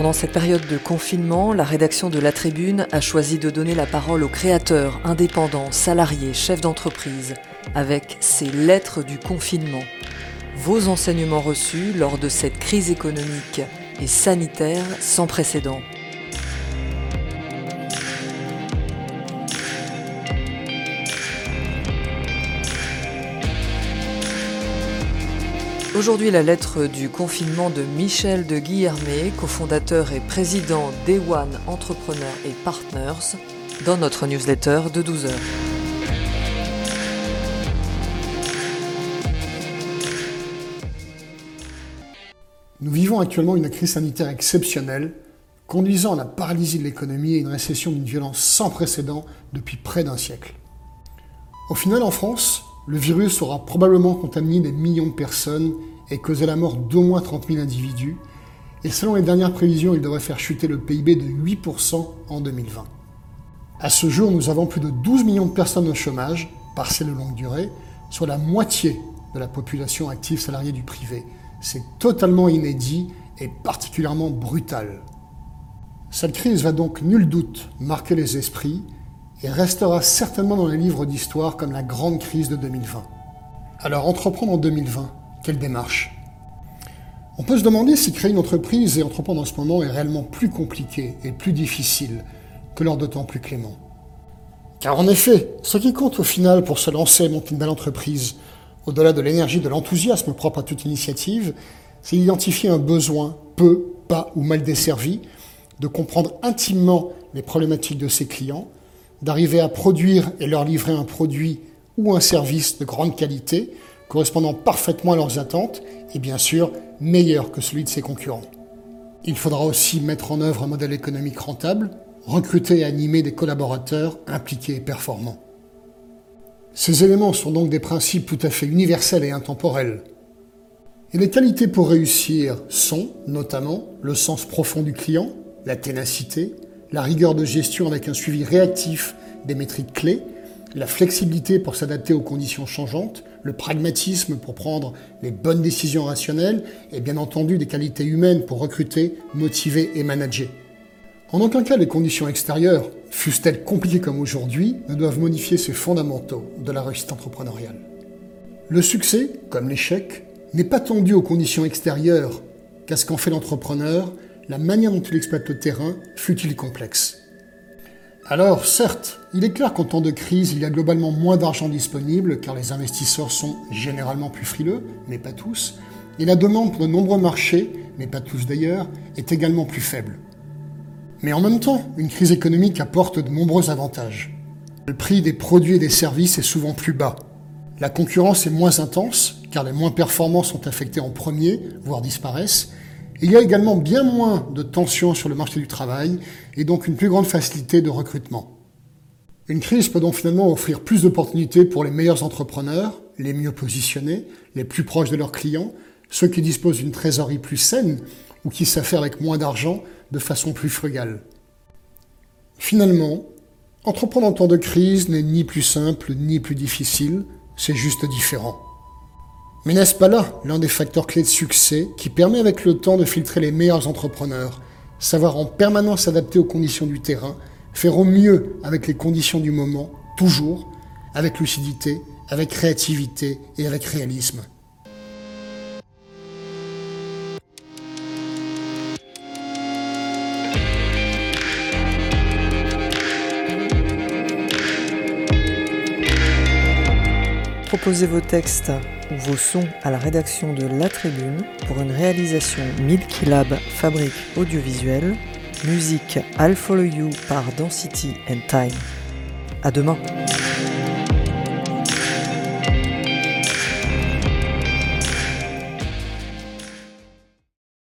Pendant cette période de confinement, la rédaction de La Tribune a choisi de donner la parole aux créateurs, indépendants, salariés, chefs d'entreprise, avec ces lettres du confinement. Vos enseignements reçus lors de cette crise économique et sanitaire sans précédent. Aujourd'hui, la lettre du confinement de Michel de Guillermet, cofondateur et président d'Ewan Entrepreneurs et Partners, dans notre newsletter de 12 heures. Nous vivons actuellement une crise sanitaire exceptionnelle, conduisant à la paralysie de l'économie et une récession d'une violence sans précédent depuis près d'un siècle. Au final, en France, le virus aura probablement contaminé des millions de personnes et causé la mort d'au moins 30 000 individus. Et selon les dernières prévisions, il devrait faire chuter le PIB de 8% en 2020. À ce jour, nous avons plus de 12 millions de personnes au chômage, partiel de longue durée, soit la moitié de la population active salariée du privé. C'est totalement inédit et particulièrement brutal. Cette crise va donc nul doute marquer les esprits et restera certainement dans les livres d'histoire comme la grande crise de 2020. Alors entreprendre en 2020, quelle démarche? On peut se demander si créer une entreprise et entreprendre en ce moment est réellement plus compliqué et plus difficile que lors de temps plus clément. Car en effet, ce qui compte au final pour se lancer et monter une belle entreprise, au-delà de l'énergie, de l'enthousiasme propre à toute initiative, c'est d'identifier un besoin peu, pas ou mal desservi, de comprendre intimement les problématiques de ses clients, d'arriver à produire et leur livrer un produit ou un service de grande qualité, correspondant parfaitement à leurs attentes et bien sûr meilleur que celui de ses concurrents. Il faudra aussi mettre en œuvre un modèle économique rentable, recruter et animer des collaborateurs impliqués et performants. Ces éléments sont donc des principes tout à fait universels et intemporels. Et les qualités pour réussir sont, notamment, le sens profond du client, la ténacité, la rigueur de gestion avec un suivi réactif des métriques clés, la flexibilité pour s'adapter aux conditions changeantes, le pragmatisme pour prendre les bonnes décisions rationnelles et bien entendu des qualités humaines pour recruter, motiver et manager. En aucun cas les conditions extérieures, fussent-elles compliquées comme aujourd'hui, ne doivent modifier ces fondamentaux de la réussite entrepreneuriale. Le succès, comme l'échec, n'est pas tendu aux conditions extérieures qu'à ce qu'en fait l'entrepreneur, la manière dont il exploite le terrain, fut-il complexe. Alors, certes, il est clair qu'en temps de crise, il y a globalement moins d'argent disponible, car les investisseurs sont généralement plus frileux, mais pas tous, et la demande pour de nombreux marchés, mais pas tous d'ailleurs, est également plus faible. Mais en même temps, une crise économique apporte de nombreux avantages. Le prix des produits et des services est souvent plus bas. La concurrence est moins intense, car les moins performants sont affectés en premier, voire disparaissent, il y a également bien moins de tensions sur le marché du travail et donc une plus grande facilité de recrutement. Une crise peut donc finalement offrir plus d'opportunités pour les meilleurs entrepreneurs, les mieux positionnés, les plus proches de leurs clients, ceux qui disposent d'une trésorerie plus saine ou qui savent avec moins d'argent de façon plus frugale. Finalement, entreprendre en temps de crise n'est ni plus simple ni plus difficile, c'est juste différent. Mais n'est-ce pas là l'un des facteurs clés de succès qui permet avec le temps de filtrer les meilleurs entrepreneurs, savoir en permanence s'adapter aux conditions du terrain, faire au mieux avec les conditions du moment, toujours, avec lucidité, avec créativité et avec réalisme. Proposez vos textes vos sons à la rédaction de La Tribune pour une réalisation Milky Lab Fabrique Audiovisuelle, musique I'll Follow You par Density and Time. À demain!